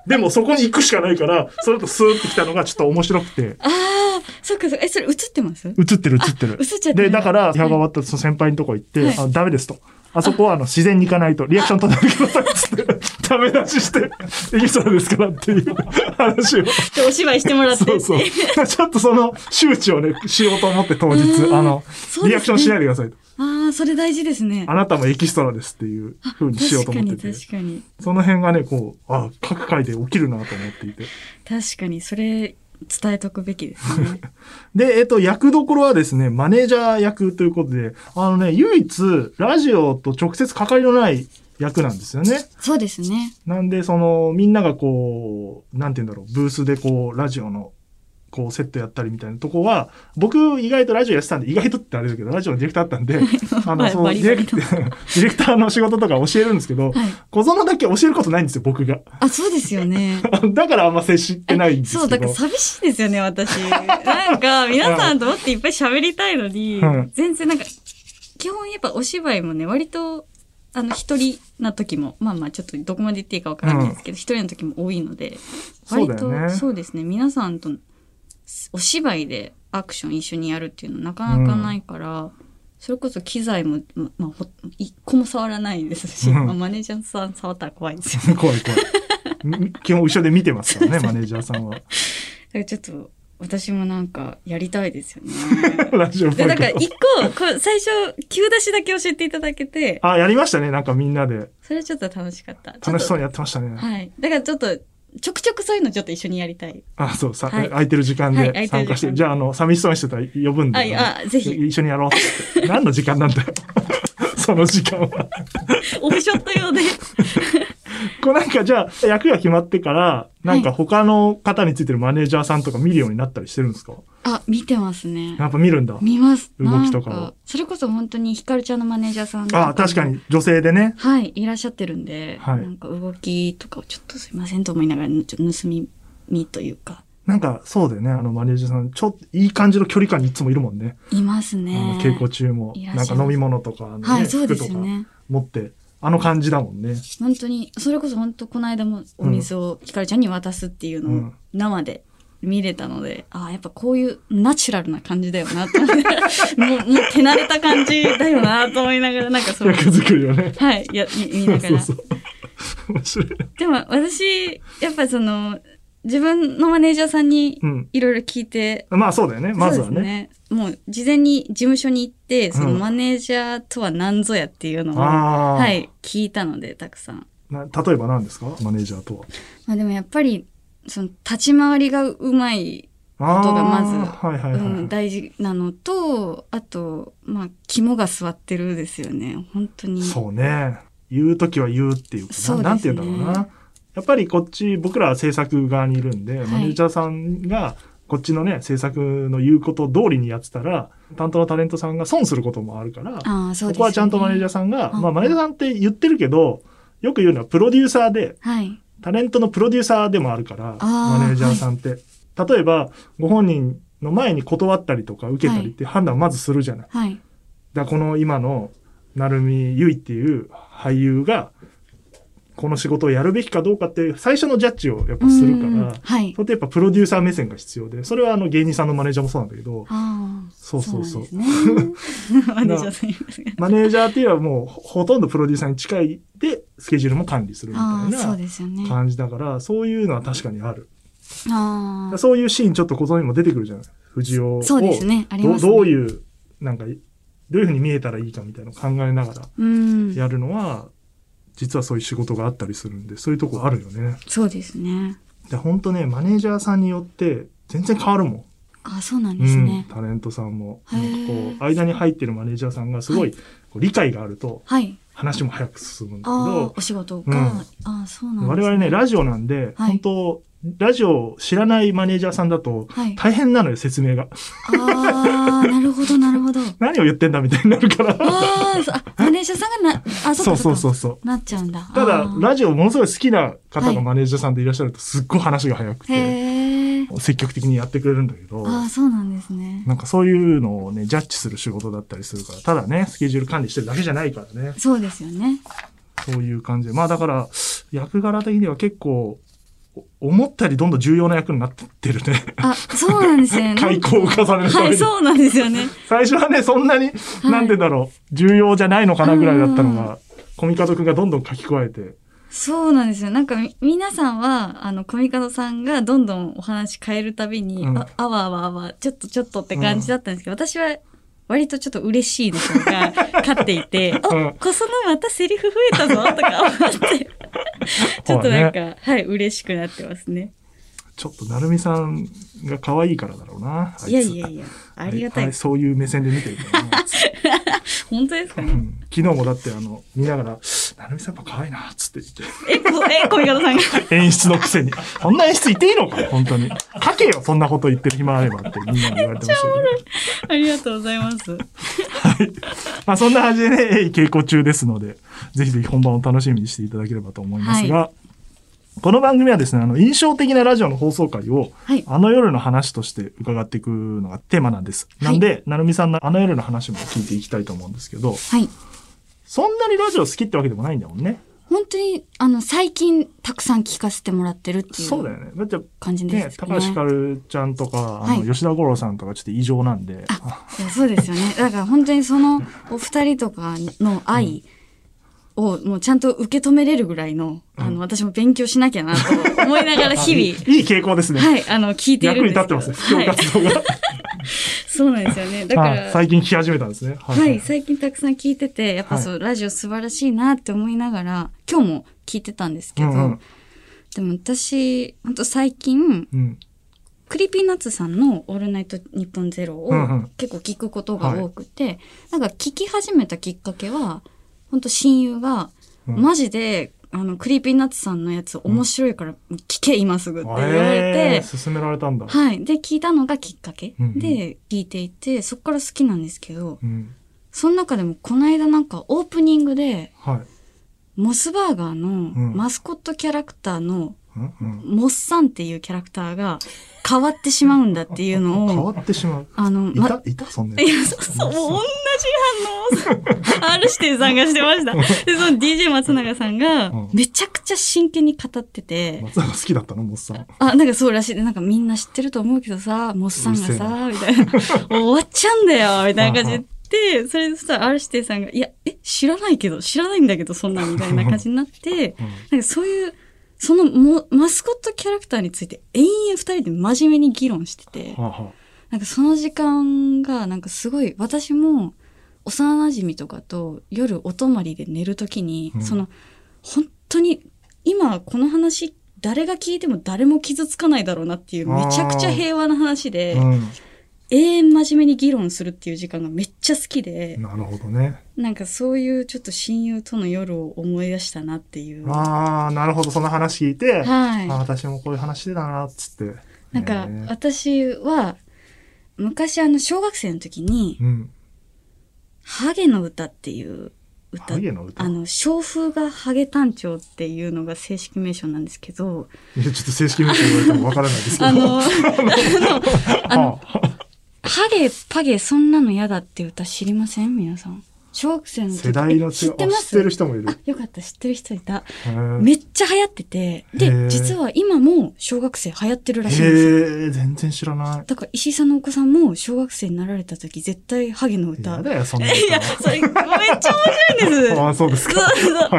でもそこに行くしかないから、その後スーって来たのがちょっと面白くて、ああ、そっかそっか。え、それ映ってます？映ってる映ってる映。っちゃってるで、だから、リハが終わっったらその先輩のとこ行って、はいあダメですと。あそこはあの自然に行かないと、リアクション取ってくださいっつって、[LAUGHS] ダメ出しして、エキストラですからっていう話を。てお芝居してもらって。そうそう。ちょっとその周知をね、しようと思って当日う、んあの、ねリアクションしないでくださいと。ああ、それ大事ですね。あなたもエキストラですっていう風にしようと思ってて。確かに。その辺がね、こう、あ、各回で起きるなと思っていて。確かに、それ伝えとくべきですね。[LAUGHS] で、えっと、役どころはですね、マネージャー役ということで、あのね、唯一、ラジオと直接関わりのない役なんですよね。そうですね。なんで、その、みんながこう、なんて言うんだろう、ブースでこう、ラジオの、こう、セットやったりみたいなとこは、僕、意外とラジオやってたんで、意外とってあれだけど、ラジオのディレクターだったんで、[LAUGHS] あの、そのディレクター、ディレクターの仕事とか教えるんですけど、はい。小園だけ教えることないんですよ、僕が。あ、そうですよね。[LAUGHS] だからあんま接してないんです。そう、だから寂しいですよね、私。なんか、皆さんともっといっぱい喋りたいのに、うん全然なんか、基本やっぱお芝居もね、割と、あの、一人な時も、まあまあ、ちょっとどこまで言っていいかわからないですけど、一、人の時も多いので、そう割と、だよねそうですね、皆さんと、お芝居でアクション一緒にやるっていうのなかなかないから、それこそ機材も、ままあ、ほ一個も触らないですし、うんまあマネージャーさん触ったら怖いですよね。[LAUGHS] 怖い怖い。み基本後ろで見てますからね、マネージャーさんは。だからちょっと、私もなんか、やりたいですよね。ラジオだから一個、こう最初、急出しだけ教えていただけて、あ、やりましたね、なんかみんなで。それちょっと楽しかった。楽しそうに。にやってましたね。はい。だからちょっと、ちょくちょくそういうのちょっと一緒にやりたい。あ、そう、さ、はい空いてる時間はいで参加して、じゃあ、あの、寂しそうにしてたら呼ぶんで、あいあぜひ一緒にやろうって。何の時間なんだよ。[LAUGHS] その時間は。オフショット用で。[LAUGHS] こうなんか、じゃあ、役が決まってから、なんか他の方についてるマネージャーさんとか見るようになったりしてるんですか？あ、見てますね。やっぱ見るんだ。見ます。動きとかそれこそ本当にヒカルちゃんのマネージャーさんがあ、確かに女性でね。はい、いらっしゃってるんで、はいなんか動きとかをちょっとすいませんと思いながら、ちょっと盗み見というか、なんかそうだよね。あのマネージャーさん、ちょっといい感じの距離感にいつもいるもんね。いますあねの。稽古中もなんか飲み物とか、ねはい、そうですよね。持って、あの感じだもんね。本当に、それこそ本当この間もお水をヒカルちゃんに渡すっていうのをうん生で見れたので、ああ、やっぱこういうナチュラルな感じだよなと思って、[LAUGHS] もう、もう手慣れた感じだよなと思いながら、なんかそう。役作りをね。はい、いや、見見ながら。そうそう。でも私、やっぱその、自分のマネージャーさんにうん。いろいろ聞いて、まあそうだよね。まずはそうですね。もう事前に事務所に行って、そのうんマネージャーとは何ぞやっていうのを、ああ。はい、聞いたので、たくさん。な例えば何ですか？マネージャーとは。まあでもやっぱり、その立ち回りがうまい、あことがまずはいはいはい。うん、大事なのと、あと、まあ、肝が据わってるですよね。本当に。そうね。言うときは言うっていううねな。なんて言うんだろうな。やっぱりこっち、僕らは制作側にいるんで、いマネージャーさんが、こっちのね、制作の言うこと通りにやってたら、担当のタレントさんが損することもあるから、ああ、そね。ここはちゃんとマネージャーさんが、うんまあマネージャーさんって言ってるけど、よく言うのはプロデューサーで、はい。タレントのプロデューサーでもあるから、マネージャーさんって。例えば、ご本人の前に断ったりとか受けたりって判断をまずするじゃない。はい。だこの今の成海優衣っていう俳優が、この仕事をやるべきかどうかって最初のジャッジをやっぱするかうんら、はいそ。れってやっぱプロデューサー目線が必要で、それはあの芸人さんのマネージャーもそうなんだけど、ああ。そうそうそう。[LAUGHS] マネージャーさんいますがマネージャーっていうのはもうほほとんどプロデューサーに近いで、スケジュールも管理するみたいな。感じだから、そういうのは確かにある。ああ。そういうシーンちょっとここにも出てくるじゃない？藤尾をそうですね。ありどうますね。どういう、なんか、どういうふうに見えたらいいかみたいなのを考えながらうん。やるのは、実はそういう仕事があったりするんで、そういうとこあるよね。そうですね。で、本当ね、マネージャーさんによって全然変わるもん。あそうなんうんですね。。タレントさんも。なんかこう、間に入ってるマネージャーさんがすごい、理解があると、はい。話も早く進むんだけど、、お仕事うんあ、そうなんですね。我々ね、ラジオなんで、はい本当ラジオを知らないマネージャーさんだと、はい。大変なのよ、説明が。ああ、なるほど、なるほど。[LAUGHS] 何を言ってんだみたいになるから。ああ、マネージャーさんがな、[LAUGHS] あ、そそううそうかそううそう。なっちゃうんだ。ただラジオものすごい好きな方はいがマネージャーさんでいらっしゃると、すっごい話が早くて。積極的にやってくれるんだけど、ああ、そうなんですね。なんかそういうのをね、ジャッジする仕事だったりするから、ただね、スケジュール管理してるだけじゃないからね、そうですよね。そういう感じで。まあだから、役柄的には結構、お思ったよりどんどん重要な役になってるね。あ、そうなんですね。[LAUGHS] 開口を重ねるはい、そうなんですよね。最初はね、そんなに、なんてだろう、重要じゃないのかなぐらいだったのが、コミカドくんがどんどん書き加えて、そうなんですよ。なんかみ、皆さんは、あの、コミカドさんがどんどんお話変えるたびに、うんあ、あわあわあわ、ちょっとちょっとって感じだったんですけど、私は、割とちょっと嬉しいの方が [LAUGHS] 勝っていて、うん。お、こそのまたセリフ増えたぞとか思って、[LAUGHS] ちょっとなんか、はい、嬉しくなってますね。ちょっと、なるみさんが可愛いからだろうな。あいやついやいや、ありがたいはは。[LAUGHS] そういう目線で見てるからな。本当ですかね？うん昨日もだってあの、見ながら、なるみさんやっぱ可愛いな、つって言っえ、こえ、コミカドさんが？て。[LAUGHS] 演出のくせに。こんな演出いていいのか？本当に。書けよ、そんなこと言ってる暇あればってみんなに言われてましたけど。ありがとうございます。はい。まあそんな感じでね、稽古中ですので、ぜひぜひ本番を楽しみにしていただければと思いますが、この番組はですね、あの、印象的なラジオの放送回を、はい。あの夜の話として伺っていくのがテーマなんです。なんで、なるみさんのあの夜の話も聞いていきたいと思うんですけど、はい。そんなにラジオ好きってわけでもないんだもんね。本当に、あの、最近たくさん聞かせてもらってるっていうそうだよね。だって、感じですね、高橋ひかるちゃんとか、あの、はい吉田五郎さんとかちょっと異常なんで、いやそうですよね。だから本当にそのお二人とかの愛をもうちゃんと受け止めれるぐらいの、あの、私も勉強しなきゃなと思いながら日々、いい傾向ですね。はい、あの、聞いてるんですけど。に立ってますね。[LAUGHS] 活動が。[LAUGHS] そうなんですよね。だかはいら、最近聞き始めたんですね。ははい、最近たくさん聞いてて、やっぱそう、ラジオ素晴らしいなって思いながら、今日も聞いてたんですけど、でも私、本当最近、うん。Creepy Nutsさんの「オールナイトニッポンゼロを結構聞くことが多くて、なんか聞き始めたきっかけは本当親友がうんマジであの、 Creepy Nutsさんのやつ面白いから聞け今すぐって言われて、えー、勧められたんだ。はい。で、聞いたのがきっかけ、うんうんで聞いていて、そっから好きなんですけど、うん。その中でもこの間なんかオープニングで、はい。モスバーガーのんマスコットキャラクターの。モッサンっていうキャラクターが変わってしまうんだっていうの変を、[LAUGHS] わってしまう。あの、いた、いた？そんなやいや、そうそう、もう同じ反応を [LAUGHS] R 指定さんがしてました。で、その DJ 松永さんがうん、めちゃくちゃ真剣に語っててつ。、松永好きだったの？モッサン。あ、なんかそうらしい。でなんかみんな知ってると思うけどさ、モッサンがさ、みたいな。[LAUGHS] 終わっちゃうんだよ、みたいな感じで言って、それでそしたら R 指定さんが、いや、え、知らないけど、知らないんだけど、そんなんみたいな感じになって、なんかそういう、そのもマスコットキャラクターについて延々二人で真面目に議論してて、はあはなんかその時間がなんかすごい私も幼馴染とかと夜お泊まりで寝るときに、うんその本当に今この話誰が聞いても誰も傷つかないだろうなっていうめちゃくちゃ平和な話で、永遠真面目に議論するっていう時間がめっちゃ好きでうん。、なるほどね。なんかそういうちょっと親友との夜を思い出したなっていう。はああ、なるほど。その話聞いて、い。あ私もこういう話だな、っつって。なんかね私は昔あの小学生の時にうん。「ハゲの歌」っていう歌ハゲの歌？あの小風がハゲ単調っていうのが正式名称なんですけどいや、ちょっと正式名称言われてもわからないですけど。あのあのあ [LAUGHS] ハゲパゲそんなの嫌だって歌知りません？皆さん小学生の時世代の違いってます？知ってる人もいる。あよかった知ってる人いた。めっちゃ流行っててへでー。実は今も小学生流行ってるらしいんですよ。全然知らない。だから石井さんのお子さんも小学生になられた時絶対ハゲの歌。やだよ、そんな [LAUGHS] いや、それ、めっちゃ面白いんです。あ [LAUGHS] あ、そうですか。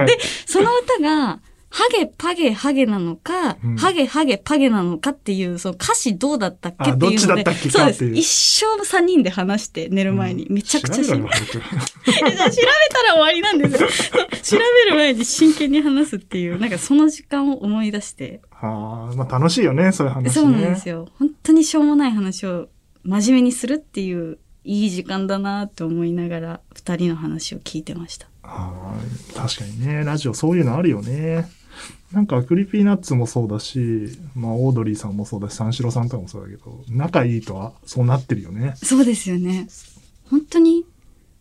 で、その歌が、ハゲ、パゲ、ハゲなのか、うんハゲ、ハゲ、パゲなのかっていう、その歌詞どうだったっけっていうので。あどっちだったっけかそうです。一生三人で話して寝る前に。めちゃくちゃし調べ [LAUGHS] 調べたら終わりなんですよ。調べる前に真剣に話すっていう、なんかその時間を思い出して。ああ、まあ楽しいよね、そういう話ね。そうなんですよ。本当にしょうもない話を真面目にするっていう、いい時間だなって思いながら、二人の話を聞いてました。あー確かにね、ラジオそういうのあるよね。なんか、 Creepy Nuts もそうだし、まあ、オードリーさんもそうだし、三四郎さんとかもそうだけど、仲いい人はそうなってるよね。そうですよね。本当に、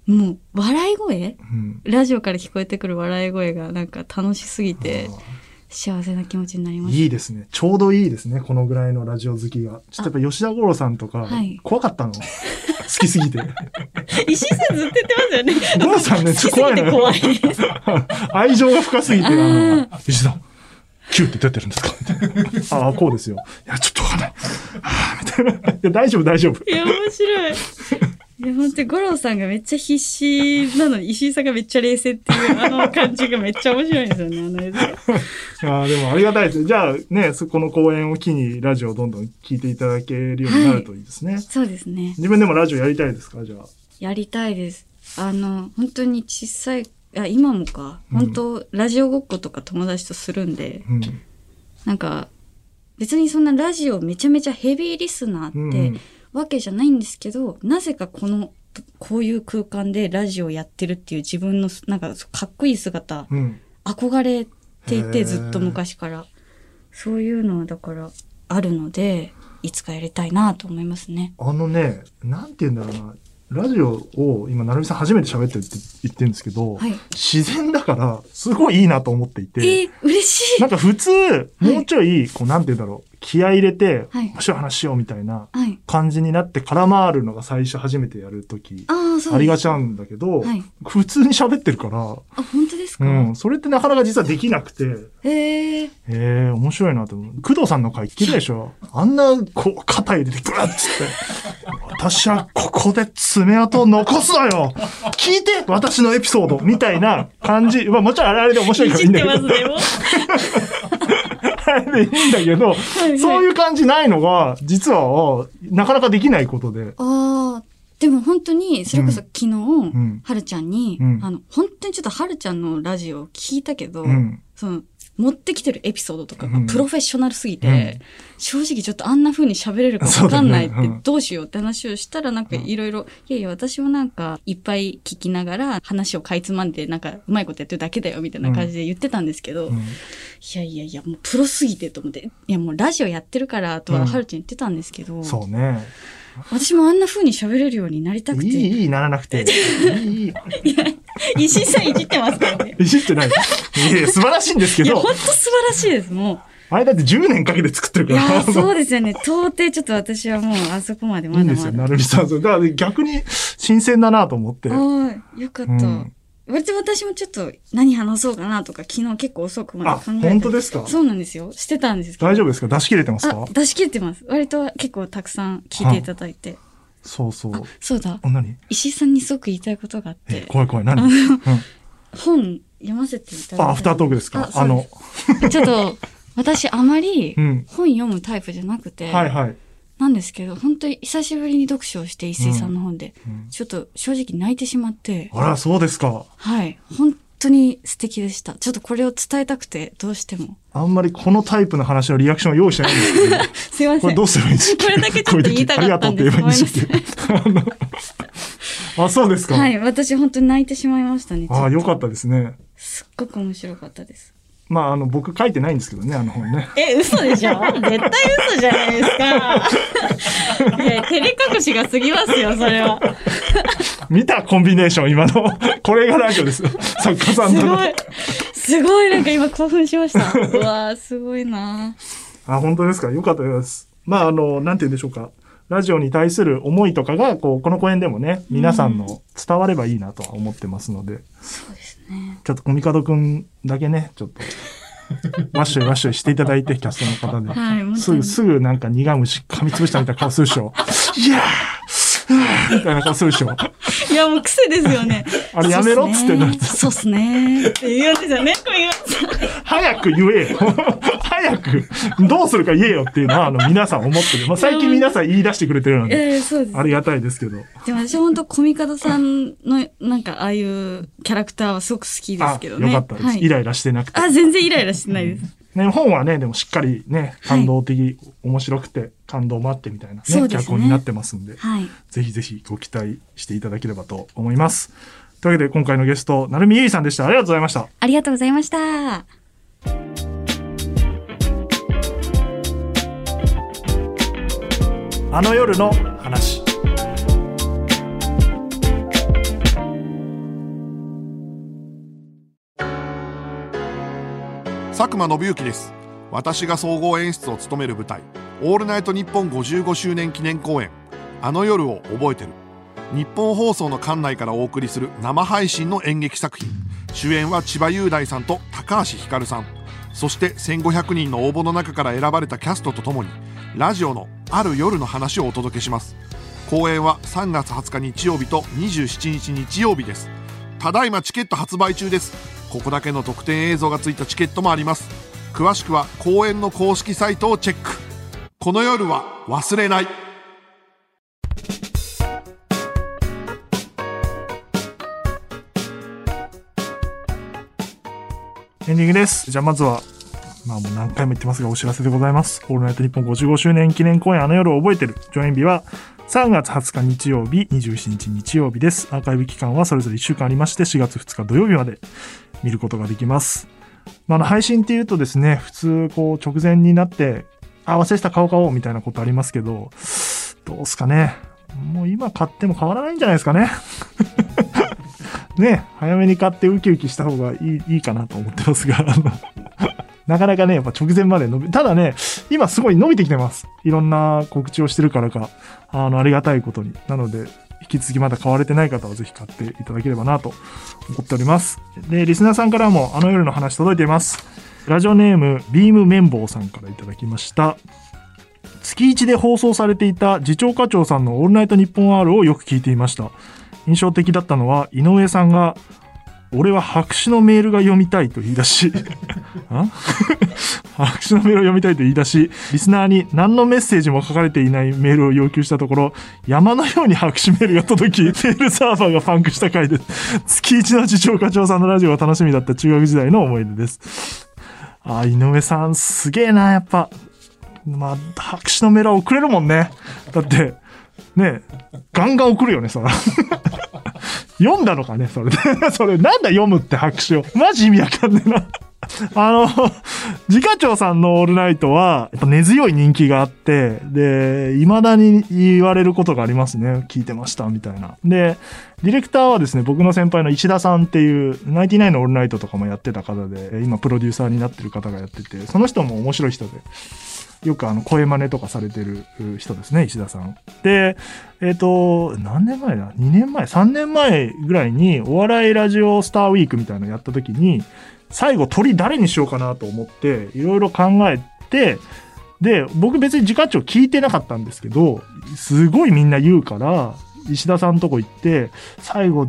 もう、笑い声？うん。ラジオから聞こえてくる笑い声がなんか楽しすぎてあ、幸せな気持ちになりましーいいですね。ちょうどいいですね、このぐらいのラジオ好きが。ちょっとやっぱ吉田五郎さんとかはい、怖かったの。好きすぎて。た。石井さんずっと言ってますよね。さんね、ちょっと怖いのよ。好きすぎて怖い。愛情が深すぎて、あのあ、吉田、キューって出てるんですか？ああ、こうですよ。いや、ちょっとわかんない。ああ、みたいな。いや、大丈夫、大丈夫。いや、面白い。いや、本当に五郎さんがめっちゃ必死なのに、石井さんがめっちゃ冷静っていうあの感じがめっちゃ面白いんですよね、あの映像。[LAUGHS] ああ、でもありがたいです。じゃあね、そこの公演を機にラジオをどんどん聞いていただけるようになるといいですね。そうですね。自分でもラジオやりたいですか？じゃあ。やりたいです。あの、本当に小さい、いや、今もか、うん本当、ラジオごっことか友達とするんで、うん。なんか、別にそんなラジオめちゃめちゃヘビーリスナーってうんわけじゃないんですけど、なぜかこの、こういう空間でラジオやってるっていう自分の、なんか、かっこいい姿、うん。憧れていて、ずっと昔から。そういうのは、だから、あるので、いつかやりたいなと思いますね。あのね、なんて言うんだろうな。ラジオを今、なるみさん初めて喋ってるって言ってるんですけど、はい。自然だから、すごいいいなと思っていて。えー、嬉しいなんか普通、もうちょい、こう、なんて言うんだろう、気合い入れて、はい面白い話しようみたいなはい。感じになって空回るのが最初初めてやるとき、ありがちちなんだけど、はい普通に喋ってるから、あ、本当ですか、うん、それってなかなか実はできなくて、へえ。へえ、面白いなと思う。工藤さんの回聞いたでしょ？あんな、こう、肩入れて、ブワッつって。私はここで爪痕を残すのよ聞いて私のエピソードみたいな感じ。まあもちろんあれあれで面白いいからいいんだけど。でいいんだけど、はいそういう感じないのが、実は、なかなかできないことで。ああ、でも本当に、それこそ昨日、んはるちゃんに、うんあの、本当にちょっとはるちゃんのラジオを聞いたけど、うん。その、持ってきてるエピソードとかがプロフェッショナルすぎて、正直ちょっとあんな風に喋れるかわかんないってどうしようって話をしたらなんかいろいろ、いやいや私もなんかいっぱい聞きながら話をかいつまんでなんかうまいことやってるだけだよみたいな感じで言ってたんですけど、いやいやいやもうプロすぎてと思って、いやもうラジオやってるからとははるちゃん言ってたんですけど、そうね。私もあんな風に喋れるようになりたくて。いい、いい、ならなくて。[LAUGHS] いい、いい。[LAUGHS] 石井さんいじってますからね。いじってない。いや、素晴らしいんですけど。いや、本当素晴らしいです、もう。あれだって10年かけて作ってるから。いや、そうですよね。到底ちょっと私はもうあそこまでまだまだ。いいんですよ、なるみさん。だから逆に新鮮だなと思って。はい、よかった。うん割と私もちょっと何話そうかなとか昨日結構遅くまで考えて。本当ですか？そうなんですよ。してたんですけど。大丈夫ですか？出し切れてますか？出し切れてます。割と結構たくさん聞いていただいて。そうそう。そうだ。何？石井さんにすごく言いたいことがあって。怖い怖い。何、うん、本読ませていただいて。あ、アフタートークですか？あの。[LAUGHS] ちょっと、私あまり本読むタイプじゃなくて。はいはい。なんですけど、本当に久しぶりに読書をして、石井さんの本で、うんうん、ちょっと正直泣いてしまって。あら、そうですか。はい。本当に素敵でした。ちょっとこれを伝えたくて、どうしても。あんまりこのタイプの話のリアクションを用意してないんですけど、[LAUGHS] すいません。これどうすればいいんですか？これだけちょっと言いたかったんです。ありがとうって言えばいいんですあ、そうですか。はい。私本当に泣いてしまいましたね。ああ、よかったですね。すっごく面白かったです。まあ、あの、僕書いてないんですけどね、あの本ね。え、嘘でしょ？絶対嘘じゃないですか。[LAUGHS] いや、照れ隠しが過ぎますよ、それは。見たコンビネーション、今の。[LAUGHS] これがラジオです。[LAUGHS] 作家さんとすごい。すごい、なんか今興奮しました。[LAUGHS] うわすごいなあ、本当ですか？よかったです。まあ、あの、なんて言うんでしょうか。ラジオに対する思いとかが、こう、この公演でもね、皆さんの伝わればいいなとは思ってますので。そうですね。ちょっと、コミカドくんだけね、ちょっと。ワッショイワッショイしていただいて、キャストの方で。はい、すぐ、すぐなんか苦虫噛みつぶしたみたいな顔するでしょ。いやー [LAUGHS] みたいな顔するでしょ。いや、もう癖ですよね。[LAUGHS] あれやめろっつってなそうっすね。って言うんですよね。早く言えよ。[LAUGHS] 早く、どうするか言えよっていうのは、あの、皆さん思ってる。まあ、最近皆さん言い出してくれてるので、えー、そうですありがたいですけど。でも私本当コミカドさんの、なんか、ああいうキャラクターはすごく好きですけどね。よかったです、はい。イライラしてなくて。あ、全然イライラしてないです。ね、本はね、でもしっかりね、感動的、はい、面白くて、感動もあってみたいなね、ね脚本になってますんで、はい、ぜひぜひご期待していただければと思います。というわけで今回のゲスト、成海ゆいさんでした。ありがとうございました。ありがとうございました。あの夜の話。佐久間信之です。私が総合演出を務める舞台「オールナイトニッポン」55周年記念公演「あの夜を覚えてる」日本放送の館内からお送りする生配信の演劇作品主演は千葉雄大さんと高橋ひかるさん。そして1500人の応募の中から選ばれたキャストとともにラジオのある夜の話をお届けします。公演は3月20日日曜日と27日日曜日です。ただいまチケット発売中です。ここだけの特典映像がついたチケットもあります詳しくは公演の公式サイトをチェックこの夜は忘れないエンディングです。じゃあまずは、まあもう何回も言ってますがお知らせでございます。オールナイトニッポン55周年記念公演あの夜を覚えてる。上演日は3月20日日曜日、27日日曜日です。アーカイブ期間はそれぞれ1週間ありまして、4月2日土曜日まで見ることができます。まあ、の配信っていうとですね、普通こう直前になって、あ、忘れてた顔買おうみたいなことありますけど、どうすかね。もう今買っても変わらないんじゃないですかね。[LAUGHS] ね、早めに買ってウキウキした方がいいいいかなと思ってますが、なかなかね、やっぱ直前まで伸び、ただね、今すごい伸びてきてます。いろんな告知をしてるからか、あの、ありがたいことに。なので、引き続きまだ買われてない方はぜひ買っていただければなと思っております。で、リスナーさんからもあの夜の話届いています。ラジオネーム、ビーム綿棒さんからいただきました。月1で放送されていた次長課長さんのオールナイトニッポン R をよく聞いていました。印象的だったのは、井上さんが俺は白紙のメールが読みたいと言い出し [LAUGHS] [LAUGHS] 白紙のメールを読みたいと言い出し、リスナーに何のメッセージも書かれていないメールを要求したところ、山のように白紙メールが届き、[LAUGHS] メールサーバーがパンクした回です。月一の次長課長さんのラジオが楽しみだった中学時代の思い出です。あ、井上さんすげえな、やっぱ。まあ、拍手のメールは送れるもんね。だって、ねガンガン送るよね、そら。[LAUGHS] 読んだのかね、それで。[LAUGHS] それ、なんだ読むって拍手を。マジ意味わかんねえな。あの、自家長さんのオールナイトは、やっぱ根強い人気があって、で、未だに言われることがありますね。聞いてました、みたいな。で、ディレクターはですね、僕の先輩の石田さんっていう、ナイティナインのオールナイトとかもやってた方で、今プロデューサーになってる方がやってて、その人も面白い人で、よくあの声真似とかされてる人ですね、石田さん。で、えっ、ー、と、何年前だ ?2 年前 ?3 年前ぐらいにお笑いラジオスターウィークみたいなのやった時に、最後鳥誰にしようかなと思って、いろいろ考えて、で、僕別に自家長聞いてなかったんですけど、すごいみんな言うから、石田さんとこ行って、最後、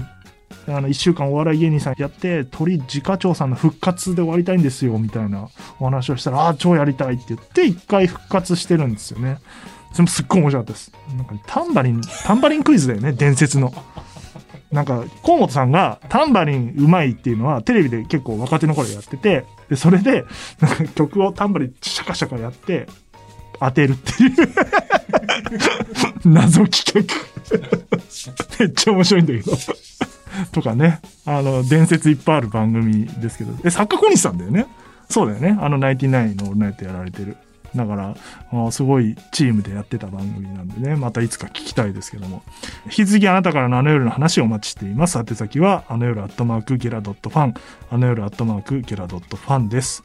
あの、一週間お笑い芸人さんやって、鳥自家長さんの復活で終わりたいんですよ、みたいなお話をしたら、ああ、超やりたいって言って、一回復活してるんですよね。それもすっごい面白かったです。なんか、タンバリン、タンバリンクイズだよね、伝説の。なんか、河本さんがタンバリンうまいっていうのはテレビで結構若手の頃やってて、で、それで、なんか曲をタンバリンシャカシャカやって、当てるっていう [LAUGHS] 謎企画めっちゃ面白いんだけどとかね。あの、伝説いっぱいある番組ですけど。え、作家小西さんだよね？そうだよね。あの、ナインティナインのオールナイトやられてる。だから、すごいチームでやってた番組なんでね、またいつか聞きたいですけども。引き続きあなたからのあの夜の話をお待ちしています。宛先は、あの夜アットマークゲラドットファン、あの夜アットマークゲラドットファンです。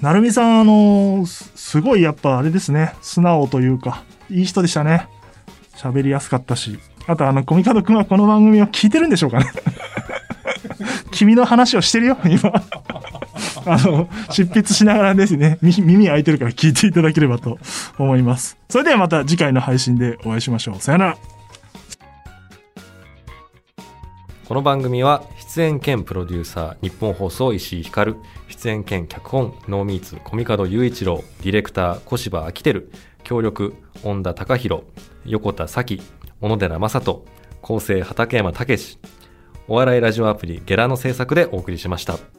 なるみさん、あのすごいやっぱあれですね、素直というか、いい人でしたね。喋りやすかったし。あと、あの、コミカドくんはこの番組を聞いてるんでしょうかね。[LAUGHS] 君の話をしてるよ、今。[LAUGHS] あの、執筆しながらですね、耳開いてるから聞いていただければと思います。それではまた次回の配信でお会いしましょう。さよなら。この番組は出演兼プロデューサー日本放送石井光出演兼脚本ノーミーツコミカド雄一郎ディレクター小柴明輝協力恩田隆弘横田咲小野寺正人構成畠山武お笑いラジオアプリゲラの制作でお送りしました。